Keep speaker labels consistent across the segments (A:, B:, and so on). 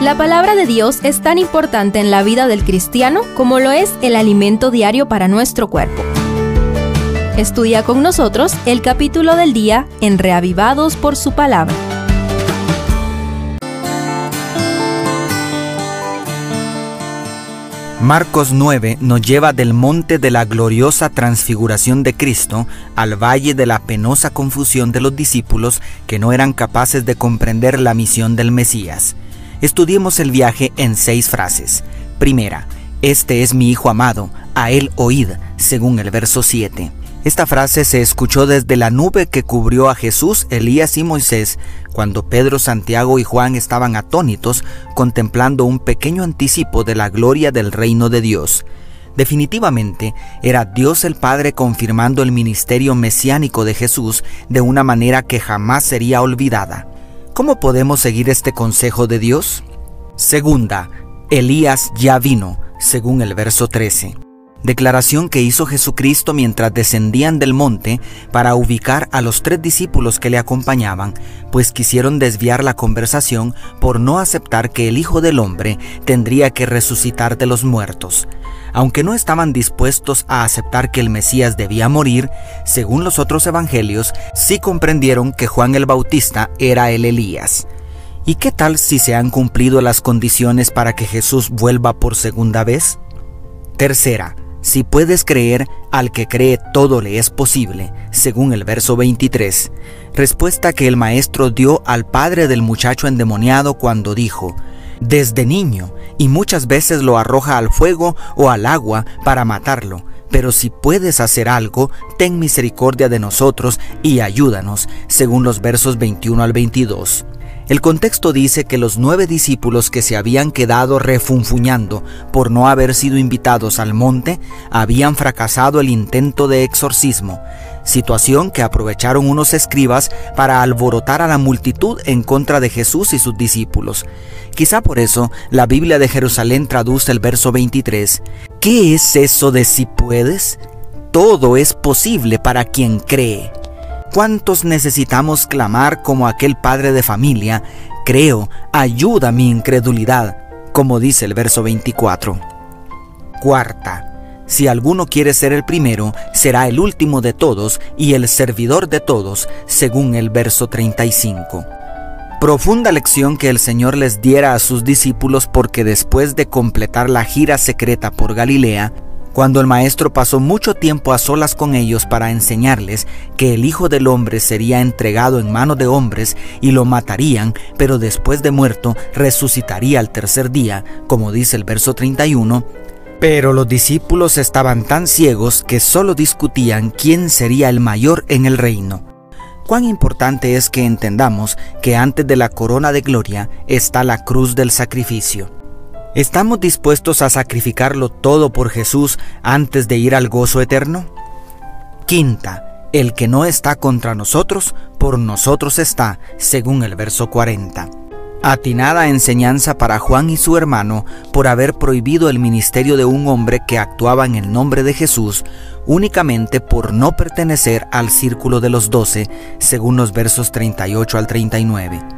A: La palabra de Dios es tan importante en la vida del cristiano como lo es el alimento diario para nuestro cuerpo. Estudia con nosotros el capítulo del día en Reavivados por su palabra.
B: Marcos 9 nos lleva del monte de la gloriosa transfiguración de Cristo al valle de la penosa confusión de los discípulos que no eran capaces de comprender la misión del Mesías. Estudiemos el viaje en seis frases. Primera, este es mi Hijo amado, a él oíd, según el verso 7. Esta frase se escuchó desde la nube que cubrió a Jesús, Elías y Moisés cuando Pedro, Santiago y Juan estaban atónitos contemplando un pequeño anticipo de la gloria del reino de Dios. Definitivamente era Dios el Padre confirmando el ministerio mesiánico de Jesús de una manera que jamás sería olvidada. ¿Cómo podemos seguir este consejo de Dios? Segunda, Elías ya vino, según el verso 13. Declaración que hizo Jesucristo mientras descendían del monte para ubicar a los tres discípulos que le acompañaban, pues quisieron desviar la conversación por no aceptar que el Hijo del Hombre tendría que resucitar de los muertos. Aunque no estaban dispuestos a aceptar que el Mesías debía morir, según los otros evangelios, sí comprendieron que Juan el Bautista era el Elías. ¿Y qué tal si se han cumplido las condiciones para que Jesús vuelva por segunda vez? Tercera, si puedes creer, al que cree todo le es posible, según el verso 23, respuesta que el maestro dio al padre del muchacho endemoniado cuando dijo, desde niño, y muchas veces lo arroja al fuego o al agua para matarlo. Pero si puedes hacer algo, ten misericordia de nosotros y ayúdanos, según los versos 21 al 22. El contexto dice que los nueve discípulos que se habían quedado refunfuñando por no haber sido invitados al monte habían fracasado el intento de exorcismo, situación que aprovecharon unos escribas para alborotar a la multitud en contra de Jesús y sus discípulos. Quizá por eso la Biblia de Jerusalén traduce el verso 23. ¿Qué es eso de si puedes? Todo es posible para quien cree. ¿Cuántos necesitamos clamar como aquel padre de familia? Creo, ayuda mi incredulidad, como dice el verso 24. Cuarta, si alguno quiere ser el primero, será el último de todos y el servidor de todos, según el verso 35. Profunda lección que el Señor les diera a sus discípulos porque después de completar la gira secreta por Galilea, cuando el maestro pasó mucho tiempo a solas con ellos para enseñarles que el Hijo del Hombre sería entregado en manos de hombres y lo matarían, pero después de muerto resucitaría al tercer día, como dice el verso 31, pero los discípulos estaban tan ciegos que solo discutían quién sería el mayor en el reino. Cuán importante es que entendamos que antes de la corona de gloria está la cruz del sacrificio. ¿Estamos dispuestos a sacrificarlo todo por Jesús antes de ir al gozo eterno? Quinta, el que no está contra nosotros, por nosotros está, según el verso 40. Atinada enseñanza para Juan y su hermano por haber prohibido el ministerio de un hombre que actuaba en el nombre de Jesús únicamente por no pertenecer al círculo de los doce, según los versos 38 al 39.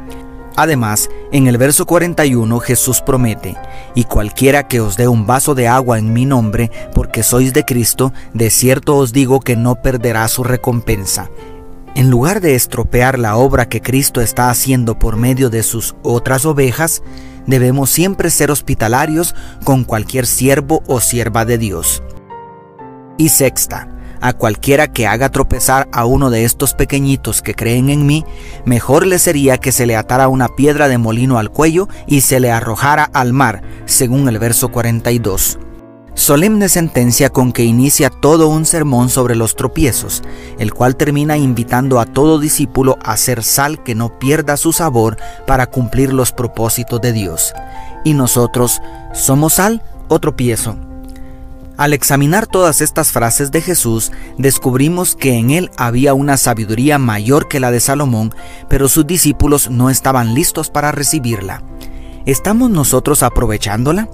B: Además, en el verso 41 Jesús promete, y cualquiera que os dé un vaso de agua en mi nombre, porque sois de Cristo, de cierto os digo que no perderá su recompensa. En lugar de estropear la obra que Cristo está haciendo por medio de sus otras ovejas, debemos siempre ser hospitalarios con cualquier siervo o sierva de Dios. Y sexta, a cualquiera que haga tropezar a uno de estos pequeñitos que creen en mí, mejor le sería que se le atara una piedra de molino al cuello y se le arrojara al mar, según el verso 42. Solemne sentencia con que inicia todo un sermón sobre los tropiezos, el cual termina invitando a todo discípulo a ser sal que no pierda su sabor para cumplir los propósitos de Dios. ¿Y nosotros somos sal o tropiezo? Al examinar todas estas frases de Jesús, descubrimos que en él había una sabiduría mayor que la de Salomón, pero sus discípulos no estaban listos para recibirla. ¿Estamos nosotros aprovechándola?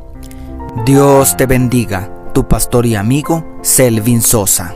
B: Dios te bendiga, tu pastor y amigo Selvin Sosa.